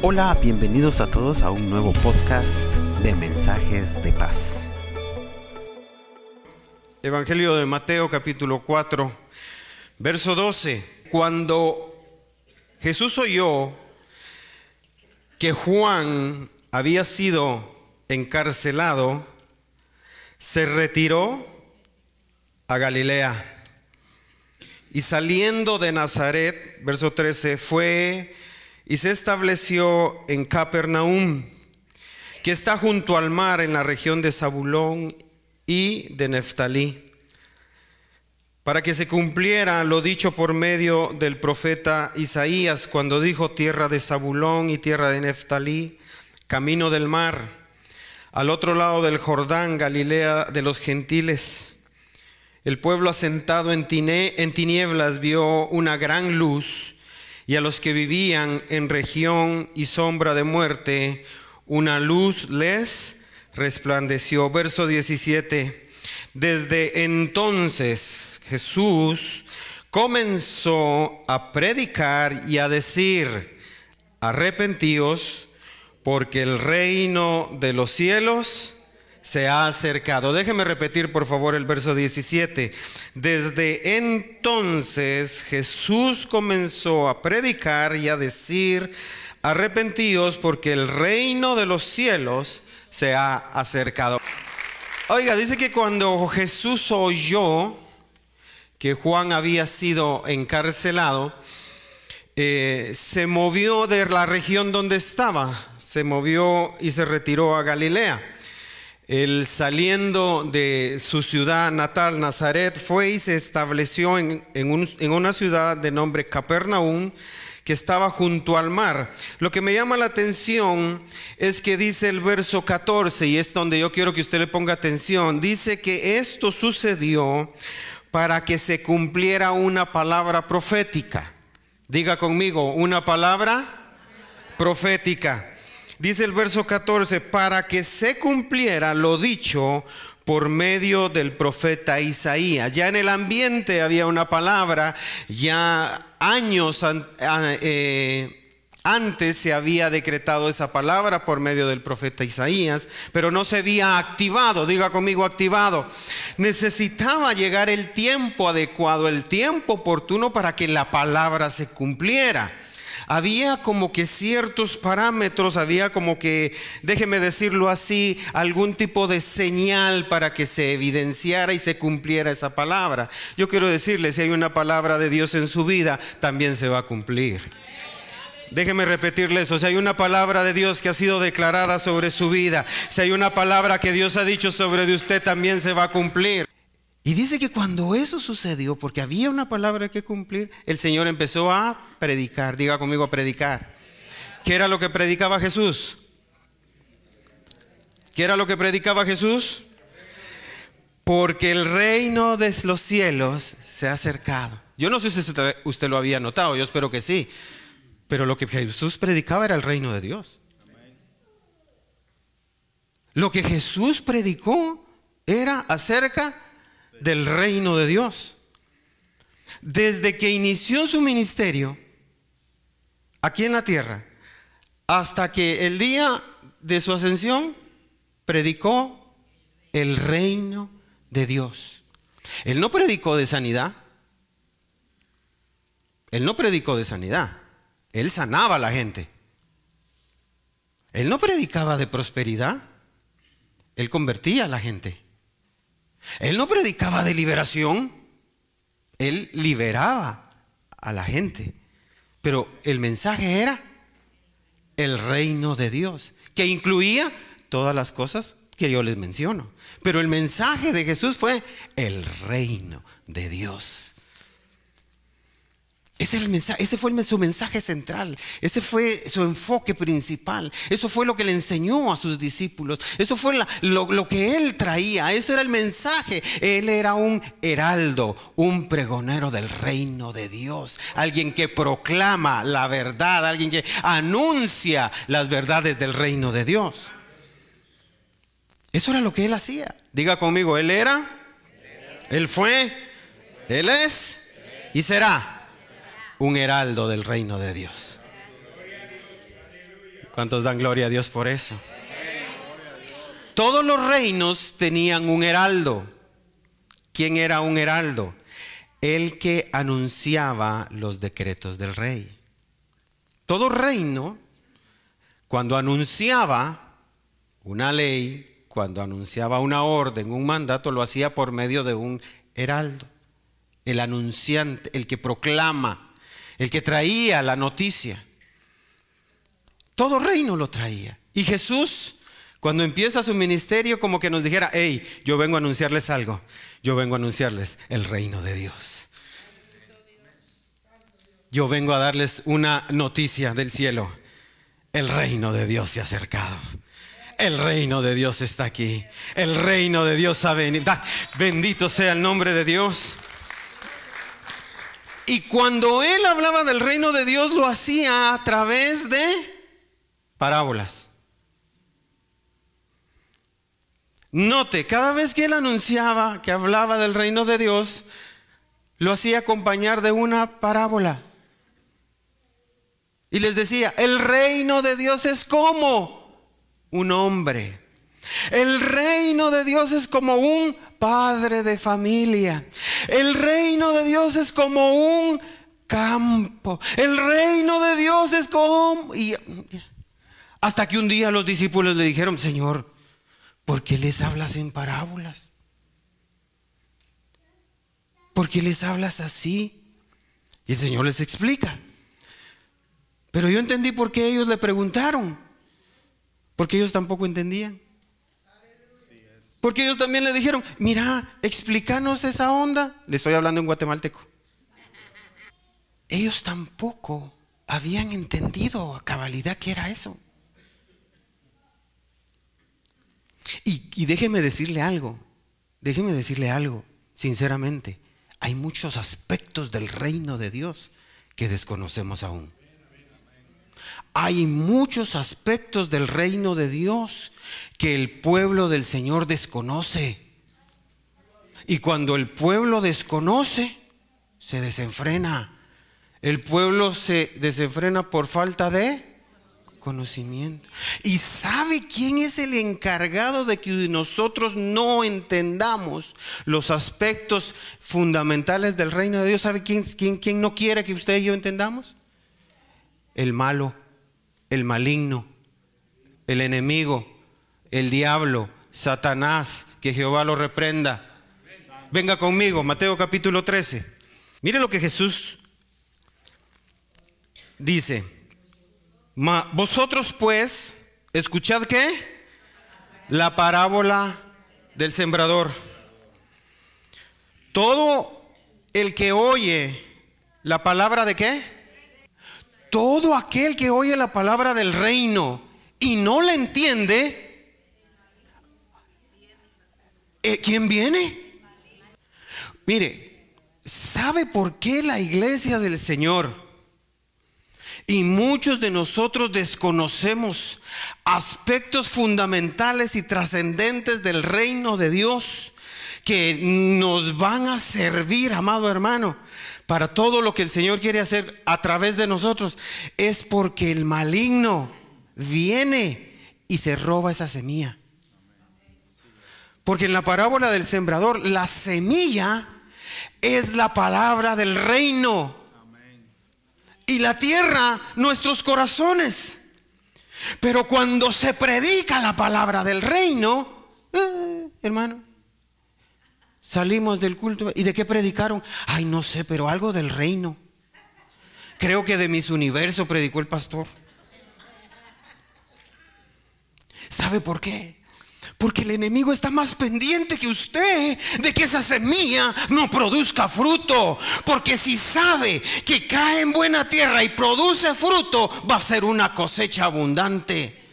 Hola, bienvenidos a todos a un nuevo podcast de mensajes de paz. Evangelio de Mateo capítulo 4, verso 12. Cuando Jesús oyó que Juan había sido encarcelado, se retiró a Galilea. Y saliendo de Nazaret, verso 13, fue y se estableció en Capernaum, que está junto al mar en la región de Zabulón y de Neftalí, para que se cumpliera lo dicho por medio del profeta Isaías cuando dijo tierra de Zabulón y tierra de Neftalí, camino del mar, al otro lado del Jordán, Galilea de los gentiles. El pueblo asentado en, tinieblas vio una gran luz y a los que vivían en región y sombra de muerte, una luz les resplandeció. Verso 17. Desde entonces Jesús comenzó a predicar y a decir, arrepentíos, porque el reino de los cielos se ha acercado. Déjeme repetir por favor el verso 17. Desde entonces Jesús comenzó a predicar y a decir, arrepentíos porque el reino de los cielos se ha acercado. Oiga, dice que cuando Jesús oyó que Juan había sido encarcelado, eh, se movió de la región donde estaba, se movió y se retiró a Galilea. Él saliendo de su ciudad natal, Nazaret, fue y se estableció en, una ciudad de nombre Capernaum, que estaba junto al mar. Lo que me llama la atención es que dice el verso 14, y es donde yo quiero que usted le ponga atención, dice que esto sucedió para que se cumpliera una palabra profética. Diga conmigo, una palabra profética. Dice el verso 14, para que se cumpliera lo dicho por medio del profeta Isaías. Ya en el ambiente había una palabra, ya años eh, antes se había decretado esa palabra por medio del profeta Isaías, pero no se había activado, diga conmigo activado. Necesitaba llegar el tiempo adecuado, el tiempo oportuno para que la palabra se cumpliera había como que ciertos parámetros, había como que, déjeme decirlo así, algún tipo de señal para que se evidenciara y se cumpliera esa palabra. Yo quiero decirle, si hay una palabra de Dios en su vida, también se va a cumplir. Déjeme repetirle eso. Si hay una palabra de Dios que ha sido declarada sobre su vida, si hay una palabra que Dios ha dicho sobre de usted, también se va a cumplir. Y dice que cuando eso sucedió, porque había una palabra que cumplir, el Señor empezó a predicar. Diga conmigo a predicar. ¿Qué era lo que predicaba Jesús? ¿Qué era lo que predicaba Jesús? Porque el reino de los cielos se ha acercado. Yo no sé si usted lo había notado, yo espero que sí. Pero lo que Jesús predicaba era el reino de Dios. Lo que Jesús predicó era acerca del reino de Dios. Desde que inició su ministerio aquí en la tierra hasta que el día de su ascensión predicó el reino de Dios. Él no predicó de sanidad. Él no predicó de sanidad. Él sanaba a la gente. Él no predicaba de prosperidad. Él convertía a la gente. Él no predicaba de liberación, él liberaba a la gente. Pero el mensaje era el reino de Dios, que incluía todas las cosas que yo les menciono. Pero el mensaje de Jesús fue el reino de Dios. Ese, el mensaje, ese fue su mensaje central, ese fue su enfoque principal, eso fue lo que le enseñó a sus discípulos, eso fue lo, que él traía, eso era el mensaje. Él era un heraldo, un pregonero del reino de Dios, alguien que proclama la verdad, alguien que anuncia las verdades del reino de Dios. Eso era lo que él hacía. Diga conmigo, él era, él fue, él es y será un heraldo del reino de Dios. ¿Cuántos dan gloria a Dios por eso? Todos los reinos tenían un heraldo. ¿Quién era un heraldo? El que anunciaba los decretos del rey. Todo reino, cuando anunciaba una ley, cuando anunciaba una orden, un mandato, lo hacía por medio de un heraldo. El anunciante, el que proclama, el que traía la noticia. Todo reino lo traía. Y Jesús, cuando empieza su ministerio, como que nos dijera, hey, yo vengo a anunciarles algo. Yo vengo a anunciarles el reino de Dios. Yo vengo a darles una noticia del cielo. El reino de Dios se ha acercado. El reino de Dios está aquí. El reino de Dios ha venido. Bendito sea el nombre de Dios. Y cuando él hablaba del reino de Dios, lo hacía a través de parábolas. Note, cada vez que él anunciaba que hablaba del reino de Dios, lo hacía acompañar de una parábola. Y les decía, el reino de Dios es como un hombre. El reino de Dios es como un padre de familia. El reino de Dios es como un campo. El reino de Dios es como... Y, hasta que un día los discípulos le dijeron, Señor, ¿por qué les hablas en parábolas? ¿Por qué les hablas así? Y el Señor les explica. Pero yo entendí por qué ellos le preguntaron. Porque ellos tampoco entendían. Porque ellos también le dijeron, mira, explícanos esa onda. Le estoy hablando en guatemalteco. Ellos tampoco habían entendido a cabalidad qué era eso. Y, déjeme decirle algo, déjeme decirle algo, sinceramente, hay muchos aspectos del reino de Dios que desconocemos aún. Hay muchos aspectos del reino de Dios que el pueblo del Señor desconoce. Y cuando el pueblo desconoce, se desenfrena. El pueblo se desenfrena por falta de conocimiento. ¿Y sabe quién es el encargado de que nosotros no entendamos los aspectos fundamentales del reino de Dios? ¿Sabe quién, quién, quién no quiere que usted y yo entendamos? El malo, el maligno, el enemigo, el diablo, Satanás, que Jehová lo reprenda. Venga conmigo, Mateo capítulo 13. Mire lo que Jesús dice vosotros pues, escuchad qué? La parábola del sembrador. Todo el que oye la palabra de qué? Todo aquel que oye la palabra del reino y no la entiende, eh, ¿quién viene? Mire, ¿sabe por qué la iglesia del Señor? Y muchos de nosotros desconocemos aspectos fundamentales y trascendentes del reino de Dios que nos van a servir, amado hermano, para todo lo que el Señor quiere hacer a través de nosotros. Es porque el maligno viene y se roba esa semilla. Porque en la parábola del sembrador, la semilla es la palabra del reino y la tierra nuestros corazones. Pero cuando se predica la palabra del reino, eh, hermano, salimos del culto y de qué predicaron? Ay, no sé, pero algo del reino. Creo que de mis universos predicó el pastor. ¿Sabe por qué? Porque el enemigo está más pendiente que usted de que esa semilla no produzca fruto. Porque si sabe que cae en buena tierra y produce fruto, va a ser una cosecha abundante.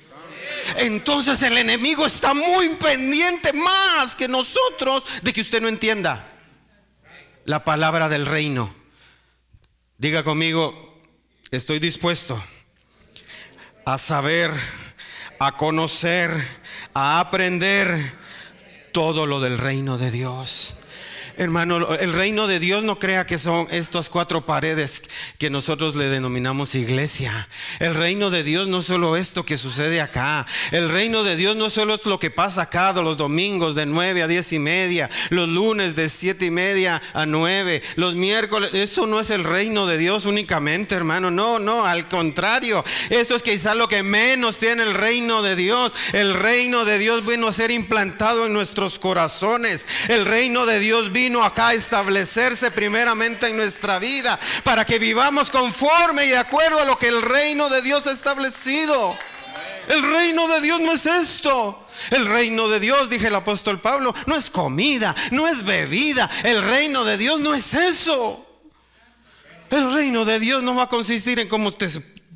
Entonces el enemigo está muy pendiente más que nosotros de que usted no entienda la palabra del reino. Diga conmigo, estoy dispuesto a saber, a conocer a aprender todo lo del reino de Dios. Hermano, el reino de Dios no crea que son estas cuatro paredes que nosotros le denominamos iglesia. El reino de Dios no es solo esto que sucede acá. El reino de Dios no solo es lo que pasa acá los domingos de nueve a diez y media, los lunes de siete y media a nueve, los miércoles. Eso no es el reino de Dios únicamente, hermano. No, no, al contrario. Eso es quizás lo que menos tiene el reino de Dios. El reino de Dios vino a ser implantado en nuestros corazones. El reino de Dios vino vino acá a establecerse primeramente en nuestra vida para que vivamos conforme y de acuerdo a lo que el reino de Dios ha establecido. El reino de Dios no es esto. El reino de Dios, dije el apóstol Pablo, no es comida, no es bebida. El reino de Dios no es eso. El reino de Dios no va a consistir en cómo te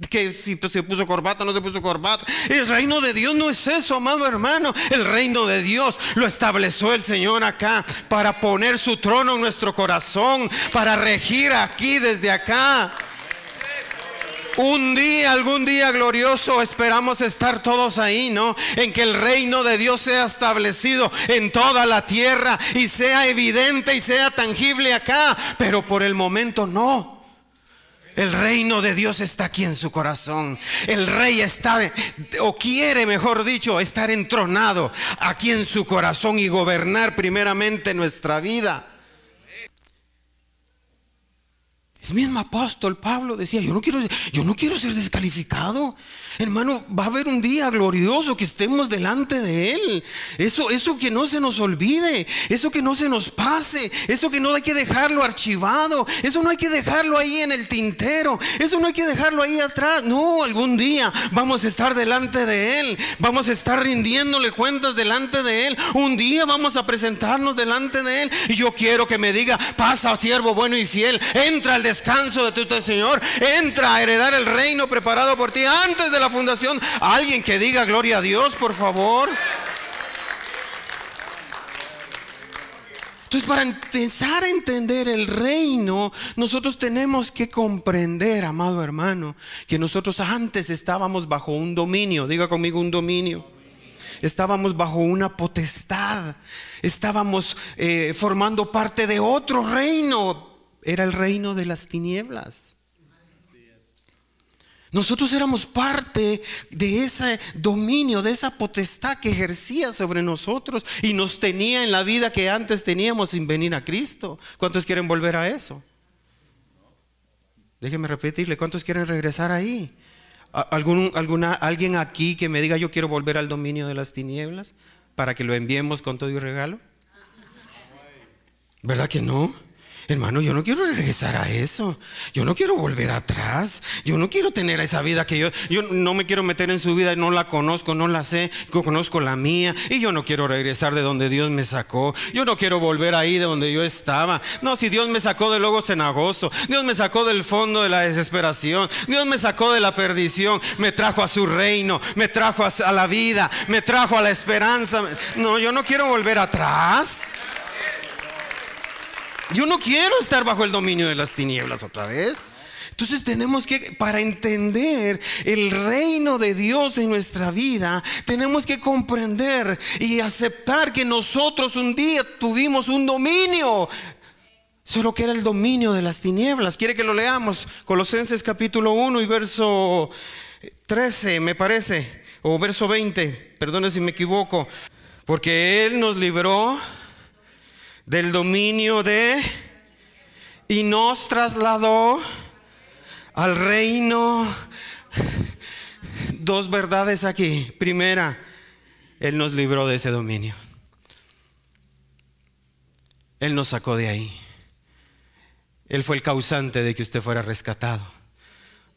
que si se puso corbata, no se puso corbata. El reino de Dios no es eso, amado hermano. El reino de Dios lo estableció el Señor acá para poner su trono en nuestro corazón, para regir aquí desde acá. Un día, algún día glorioso, esperamos estar todos ahí, ¿no? En que el reino de Dios sea establecido en toda la tierra y sea evidente y sea tangible acá, pero por el momento no. El reino de Dios está aquí en su corazón. El rey está, o quiere, mejor dicho, estar entronado aquí en su corazón y gobernar primeramente nuestra vida. El mismo apóstol Pablo decía, yo no quiero, yo no quiero ser descalificado. Hermano, va a haber un día glorioso que estemos delante de Él. Eso, eso que no se nos olvide, eso que no se nos pase, eso que no hay que dejarlo archivado, eso no hay que dejarlo ahí en el tintero, eso no hay que dejarlo ahí atrás. No, algún día vamos a estar delante de Él, vamos a estar rindiéndole cuentas delante de Él. Un día vamos a presentarnos delante de Él. Y yo quiero que me diga, pasa, siervo bueno y fiel, entra al descanso de tu Señor, entra a heredar el reino preparado por ti antes de la fundación. Alguien que diga gloria a Dios, por favor. Entonces, para empezar a entender el reino, nosotros tenemos que comprender, amado hermano, que nosotros antes estábamos bajo un dominio, diga conmigo un dominio. Estábamos bajo una potestad, estábamos eh, formando parte de otro reino, era el reino de las tinieblas. Nosotros éramos parte de ese dominio, de esa potestad que ejercía sobre nosotros y nos tenía en la vida que antes teníamos sin venir a Cristo. ¿Cuántos quieren volver a eso? Déjeme repetirle, ¿cuántos quieren regresar ahí? ¿Algún, alguna, ¿Alguien aquí que me diga yo quiero volver al dominio de las tinieblas para que lo enviemos con todo y regalo? ¿Verdad que no? Hermano, yo no quiero regresar a eso. Yo no quiero volver atrás. Yo no quiero tener esa vida que yo, yo no me quiero meter en su vida, no la conozco, no la sé, conozco la mía. Y yo no quiero regresar de donde Dios me sacó. Yo no quiero volver ahí de donde yo estaba. No, si Dios me sacó de luego cenagoso, Dios me sacó del fondo de la desesperación, Dios me sacó de la perdición, me trajo a su reino, me trajo a la vida, me trajo a la esperanza. No, yo no quiero volver atrás. Yo no quiero estar bajo el dominio de las tinieblas otra vez. Entonces tenemos que, para entender el reino de Dios en nuestra vida, tenemos que comprender y aceptar que nosotros un día tuvimos un dominio, solo que era el dominio de las tinieblas. ¿Quiere que lo leamos? Colosenses capítulo 1 y verso 13, me parece, o verso 20, perdone si me equivoco, porque Él nos libró del dominio de y nos trasladó al reino. Dos verdades aquí. Primera, Él nos libró de ese dominio. Él nos sacó de ahí. Él fue el causante de que usted fuera rescatado.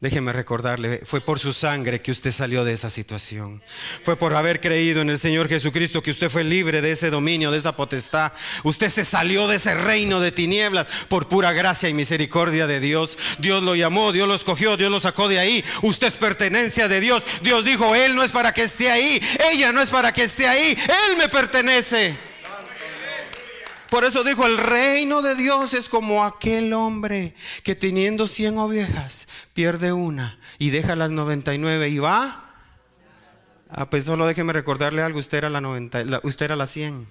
Déjeme recordarle, fue por su sangre que usted salió de esa situación. Fue por haber creído en el Señor Jesucristo que usted fue libre de ese dominio, de esa potestad. Usted se salió de ese reino de tinieblas por pura gracia y misericordia de Dios. Dios lo llamó, Dios lo escogió, Dios lo sacó de ahí. Usted es pertenencia de Dios. Dios dijo, Él no es para que esté ahí, ella no es para que esté ahí, Él me pertenece. Por eso dijo, el reino de Dios es como aquel hombre que teniendo 100 ovejas pierde una y deja las 99 y va. Ah, pues solo déjeme recordarle algo, usted era la, 90, usted era la 100.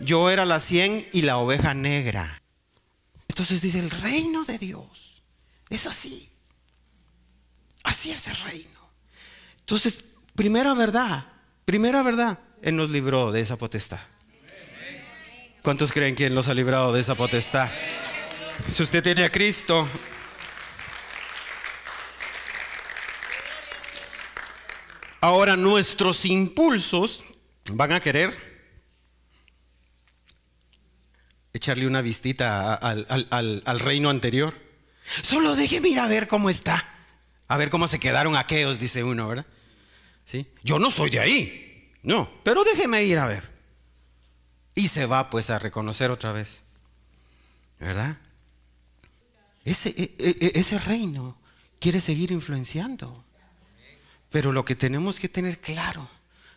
yo era la cien y la oveja negra. Entonces dice, el reino de Dios es así. Así es el reino. Entonces, primera verdad, primera verdad, Él nos libró de esa potestad. ¿Cuántos creen que Él nos ha librado de esa potestad? Si usted tiene a Cristo, ahora nuestros impulsos van a querer echarle una vistita al, reino anterior. Solo déjeme ir a ver cómo está. A ver cómo se quedaron aquellos, dice uno, ¿verdad? ¿Sí? Yo no soy de ahí. No, pero déjeme ir a ver. Y se va pues a reconocer otra vez. ¿Verdad? Ese, e, e, e, ese reino quiere seguir influenciando. Pero lo que tenemos que tener claro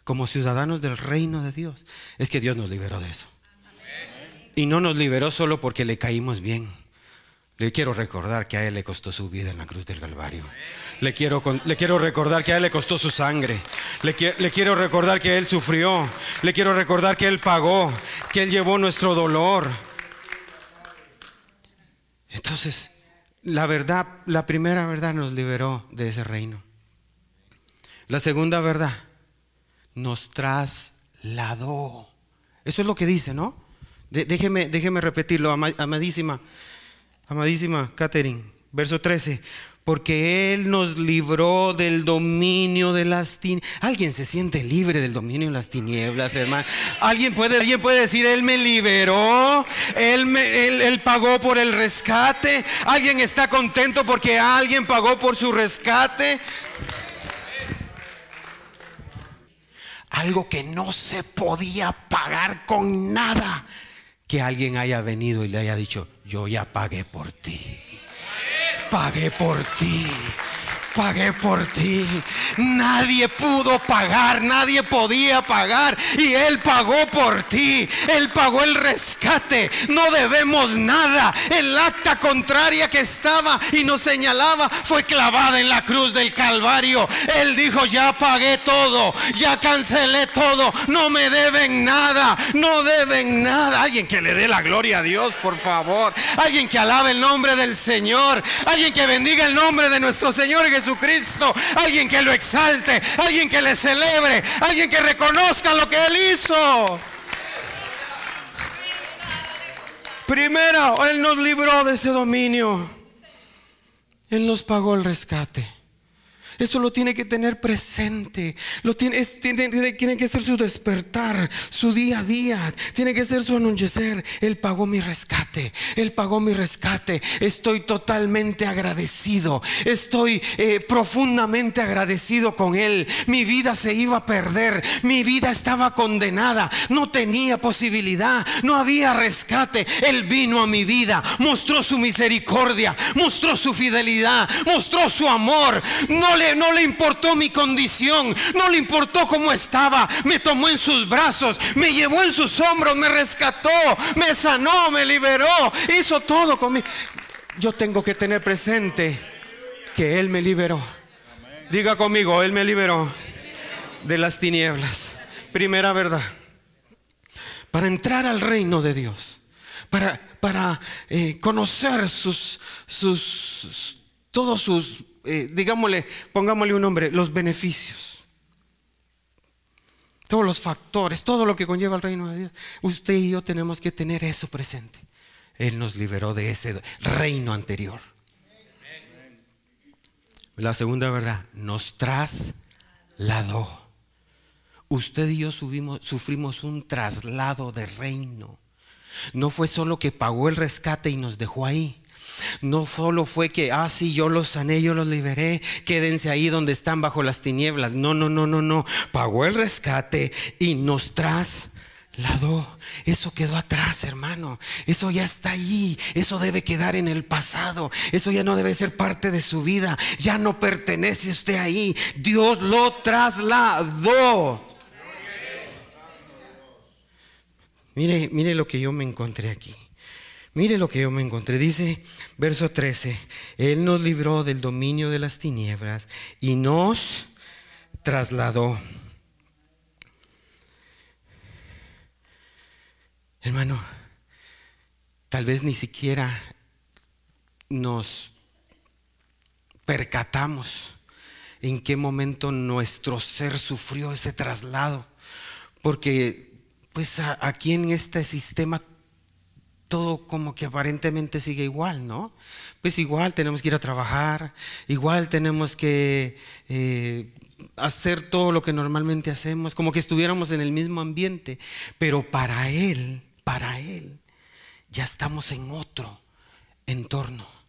como ciudadanos del reino de Dios es que Dios nos liberó de eso. Y no nos liberó solo porque le caímos bien. Le quiero recordar que a Él le costó su vida en la cruz del Calvario. Le quiero, le quiero recordar que a Él le costó su sangre. Le, le quiero recordar que Él sufrió. Le quiero recordar que Él pagó, que Él llevó nuestro dolor. Entonces, la verdad, la primera verdad nos liberó de ese reino. La segunda verdad nos trasladó. Eso es lo que dice, ¿no? déjeme, déjeme repetirlo, amadísima, amadísima Catherine, verso 13. Porque Él nos libró del dominio de las tinieblas. ¿Alguien se siente libre del dominio de las tinieblas, hermano? ¿Alguien puede, ¿Alguien puede decir, Él me liberó? Él, me, él, él pagó por el rescate? ¿Alguien está contento porque alguien pagó por su rescate? Algo que no se podía pagar con nada que alguien haya venido y le haya dicho, yo ya pagué por ti. Pagué por ti pagué por ti. Nadie pudo pagar, nadie podía pagar. Y Él pagó por ti. Él pagó el rescate. No debemos nada. El acta contraria que estaba y nos señalaba fue clavada en la cruz del Calvario. Él dijo, ya pagué todo, ya cancelé todo. No me deben nada, no deben nada. Alguien que le dé la gloria a Dios, por favor. Alguien que alabe el nombre del Señor. Alguien que bendiga el nombre de nuestro Señor. Jesucristo, alguien que lo exalte, alguien que le celebre, alguien que reconozca lo que Él hizo. Primero, Él nos libró de ese dominio. Él nos pagó el rescate. Eso lo tiene que tener presente. Lo tiene, tiene, que ser su despertar, su día a día. Tiene que ser su anochecer. Él pagó mi rescate. Él pagó mi rescate. Estoy totalmente agradecido. Estoy eh, profundamente agradecido con Él. Mi vida se iba a perder. Mi vida estaba condenada. No tenía posibilidad. No había rescate. Él vino a mi vida. Mostró su misericordia. Mostró su fidelidad. Mostró su amor. No le no le importó mi condición, no le importó cómo estaba. Me tomó en sus brazos, me llevó en sus hombros, me rescató, me sanó, me liberó, hizo todo conmigo. Yo tengo que tener presente que Él me liberó. Diga conmigo, Él me liberó de las tinieblas. Primera verdad. Para entrar al reino de Dios, para, para eh, conocer sus, sus, todos sus eh, digámosle, pongámosle un nombre, los beneficios. Todos los factores, todo lo que conlleva el reino de Dios. Usted y yo tenemos que tener eso presente. Él nos liberó de ese reino anterior. La segunda verdad, nos trasladó. Usted y yo sufrimos un traslado de reino. No fue solo que pagó el rescate y nos dejó ahí. No solo fue que, ah, sí, yo los sané, yo los liberé, quédense ahí donde están bajo las tinieblas. No, no, no, no, no. Pagó el rescate y nos trasladó. Eso quedó atrás, hermano. Eso ya está ahí. Eso debe quedar en el pasado. Eso ya no debe ser parte de su vida. Ya no pertenece usted ahí. Dios lo trasladó. Mire, mire lo que yo me encontré aquí. Mire lo que yo me encontré. Dice verso 13, Él nos libró del dominio de las tinieblas y nos trasladó. Hermano, tal vez ni siquiera nos percatamos en qué momento nuestro ser sufrió ese traslado. Porque pues aquí en este sistema todo como que aparentemente sigue igual, ¿no? Pues igual tenemos que ir a trabajar, igual tenemos que eh, hacer todo lo que normalmente hacemos, como que estuviéramos en el mismo ambiente, pero para Él, para Él, ya estamos en otro entorno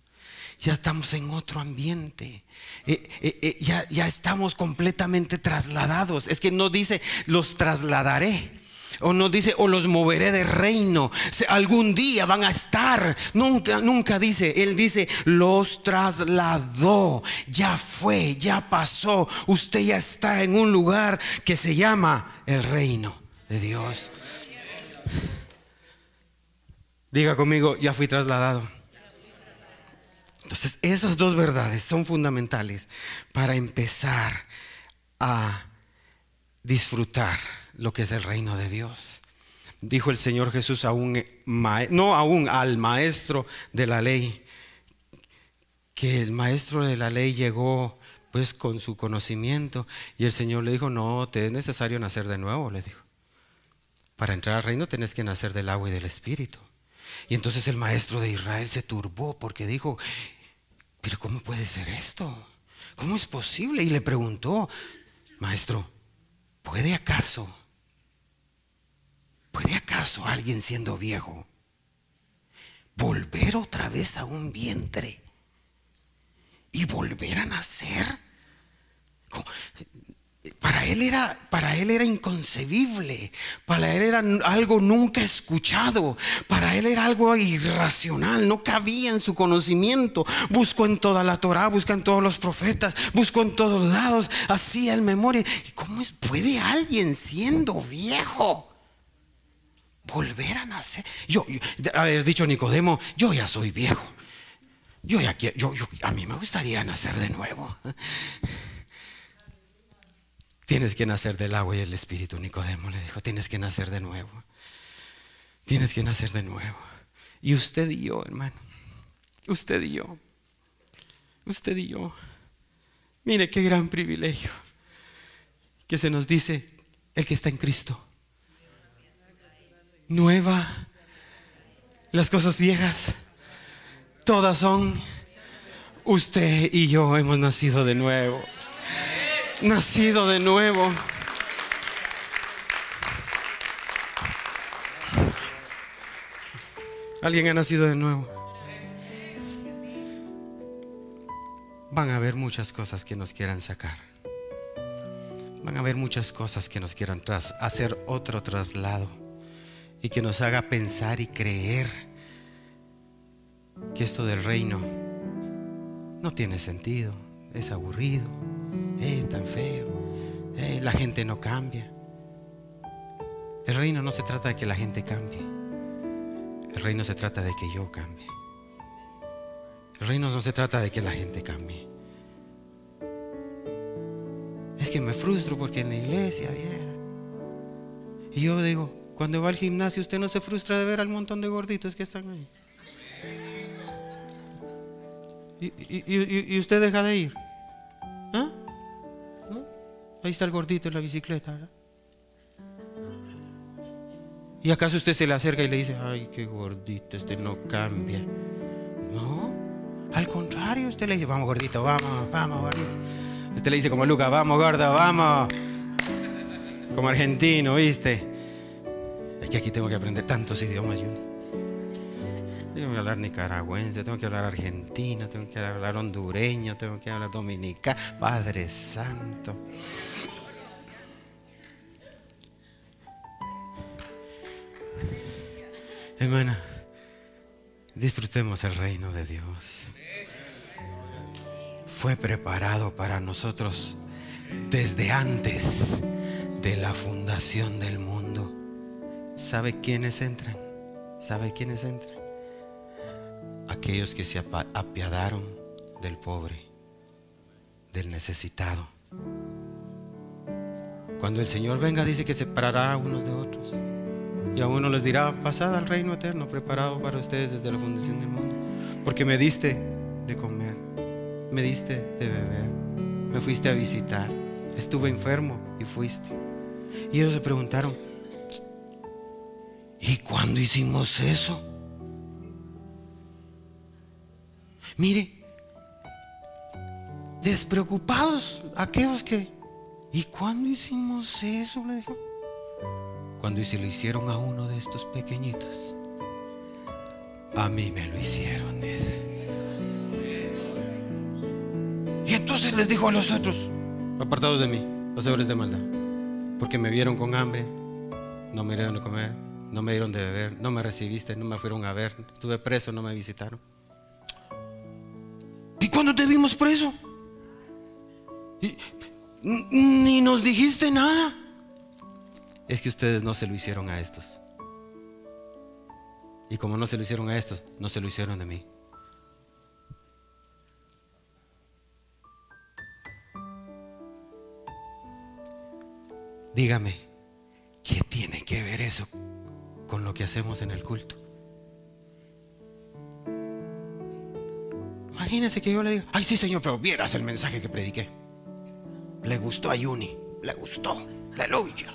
ya estamos en otro ambiente. Eh, eh, ya, ya estamos completamente trasladados. Es que no dice, los trasladaré. O nos dice, o los moveré de reino. Algún día van a estar. Nunca, nunca dice. Él dice, los trasladó. Ya fue, ya pasó. Usted ya está en un lugar que se llama el reino de Dios. Diga conmigo, ya fui trasladado. Entonces, esas dos verdades son fundamentales para empezar a disfrutar lo que es el reino de Dios. Dijo el Señor Jesús a un, no aún al maestro de la ley, que el maestro de la ley llegó pues con su conocimiento y el Señor le dijo, no, te es necesario nacer de nuevo, le dijo. Para entrar al reino tenés que nacer del agua y del espíritu. Y entonces el maestro de Israel se turbó porque dijo, pero ¿cómo puede ser esto? ¿Cómo es posible? Y le preguntó, maestro, ¿puede acaso, puede acaso alguien siendo viejo volver otra vez a un vientre y volver a nacer? Para él, era, para él era inconcebible, para él era algo nunca escuchado, para él era algo irracional, no cabía en su conocimiento. Buscó en toda la Torah, buscó en todos los profetas, buscó en todos lados, hacía el memoria. ¿Y cómo es, puede alguien siendo viejo volver a nacer? Yo, haber dicho Nicodemo, yo ya soy viejo. Yo ya yo, yo, a mí me gustaría nacer de nuevo. Tienes que nacer del agua y el espíritu, Nicodemo le dijo, tienes que nacer de nuevo. Tienes que nacer de nuevo. Y usted y yo, hermano, usted y yo, usted y yo. Mire qué gran privilegio que se nos dice el que está en Cristo. Nueva, las cosas viejas, todas son, usted y yo hemos nacido de nuevo nacido de nuevo. ¿Alguien ha nacido de nuevo? Van a haber muchas cosas que nos quieran sacar. Van a haber muchas cosas que nos quieran tras hacer otro traslado y que nos haga pensar y creer que esto del reino no tiene sentido, es aburrido eh, tan feo, eh, la gente no cambia. El reino no se trata de que la gente cambie, el reino se trata de que yo cambie. El reino no se trata de que la gente cambie. Es que me frustro porque en la iglesia. Y yo digo, cuando va al gimnasio, usted no se frustra de ver al montón de gorditos que están ahí. Y, usted deja de ir. ¿Ah? Ahí está el gordito en la bicicleta, ¿Y acaso usted se le acerca y le dice, ay, qué gordito, este no cambia? No, al contrario, usted le dice, vamos gordito, vamos, vamos gordito. Usted le dice como Lucas, vamos gordo, vamos. Como argentino, ¿viste? Es que aquí tengo que aprender tantos idiomas yo. Tengo que hablar nicaragüense, tengo que hablar argentino, tengo que hablar hondureño, tengo que hablar dominicano. Padre Santo. Hermana, disfrutemos el reino de Dios. Fue preparado para nosotros desde antes de la fundación del mundo. ¿Sabe quiénes entran? ¿Sabe quiénes entran? Aquellos que se apiadaron del pobre, del necesitado. Cuando el Señor venga dice que separará a unos de otros. Y a uno les dirá, pasad al reino eterno preparado para ustedes desde la fundación del mundo. Porque me diste de comer, me diste de beber, me fuiste a visitar, estuve enfermo y fuiste. Y ellos se preguntaron, ¿y cuándo hicimos eso? Mire, despreocupados aquellos que, ¿y cuándo hicimos eso? Le dijo. Cuando se lo hicieron a uno de estos pequeñitos, a mí me lo hicieron. Y entonces les dijo a los otros, apartados de mí, los hombres de maldad, porque me vieron con hambre, no me dieron de comer, no me dieron de beber, no me recibiste, no me fueron a ver, estuve preso, no me visitaron. ¿Y cuando te vimos preso? ni nos dijiste nada es que ustedes no se lo hicieron a estos. Y como no se lo hicieron a estos, no se lo hicieron a mí. Dígame, ¿qué tiene que ver eso con lo que hacemos en el culto? Imagínese que yo le diga, ay sí señor, pero vieras el mensaje que prediqué. Le gustó a Yuni, le gustó, aleluya.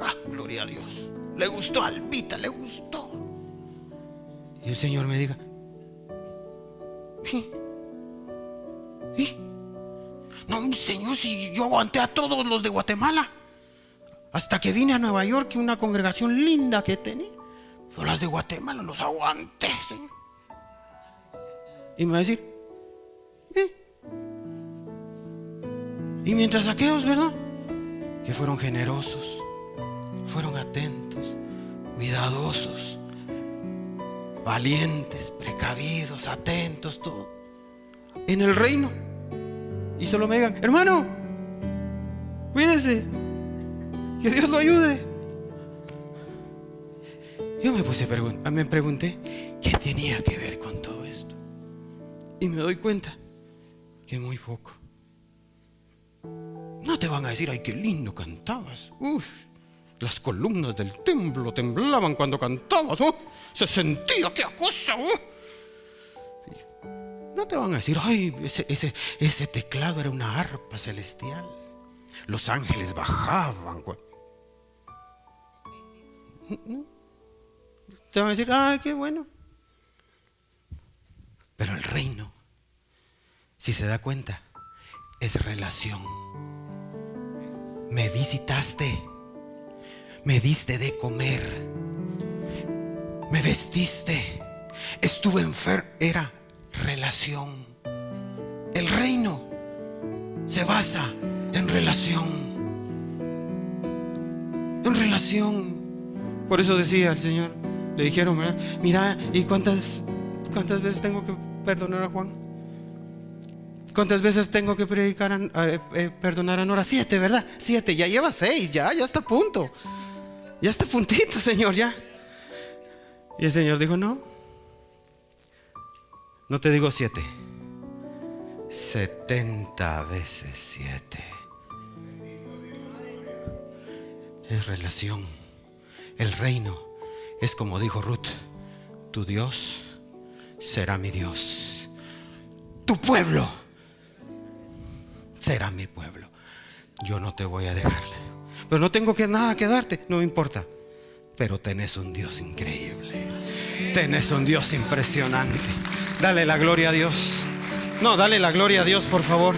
Ah, gloria a Dios. Le gustó a Albita, le gustó. Y el Señor me diga, ¿Sí? ¿Sí? No, Señor, si yo aguanté a todos los de Guatemala. Hasta que vine a Nueva York, una congregación linda que tenía. Pero las de Guatemala los aguanté, Señor. Y me va a decir, ¿Eh? Y mientras aquellos, ¿verdad? Que fueron generosos fueron atentos, cuidadosos, valientes, precavidos, atentos, todo. En el reino. Y solo me digan, hermano, cuídese, que Dios lo ayude. Yo me puse a me pregunté, ¿qué tenía que ver con todo esto? Y me doy cuenta que muy poco. No te van a decir, ay, qué lindo cantabas. Uf, las columnas del templo temblaban cuando cantabas. ¿oh? Se sentía qué cosa. ¿oh? No te van a decir, ay, ese, ese, ese teclado era una arpa celestial. Los ángeles bajaban. Te van a decir, ay, qué bueno. Pero el reino, si se da cuenta, es relación. Me visitaste me diste de comer, me vestiste, estuve enfermo, era relación. El reino se basa en relación, en relación. Por eso decía el Señor, le dijeron, mira, ¿y cuántas, cuántas veces tengo que perdonar a Juan? ¿Cuántas veces tengo que predicar, a, eh, perdonar a Nora? Siete, ¿verdad? Siete, ya lleva seis, ya, ya está a punto. Ya está puntito, Señor, ya. Y el Señor dijo, no. No te digo siete. Setenta veces siete. Es relación. El reino es como dijo Ruth. Tu Dios será mi Dios. Tu pueblo será mi pueblo. Yo no te voy a dejarle pero no tengo que nada que darte, no me importa. Pero tenés un Dios increíble. Tenés un Dios impresionante. Dale la gloria a Dios. No, dale la gloria a Dios, por favor.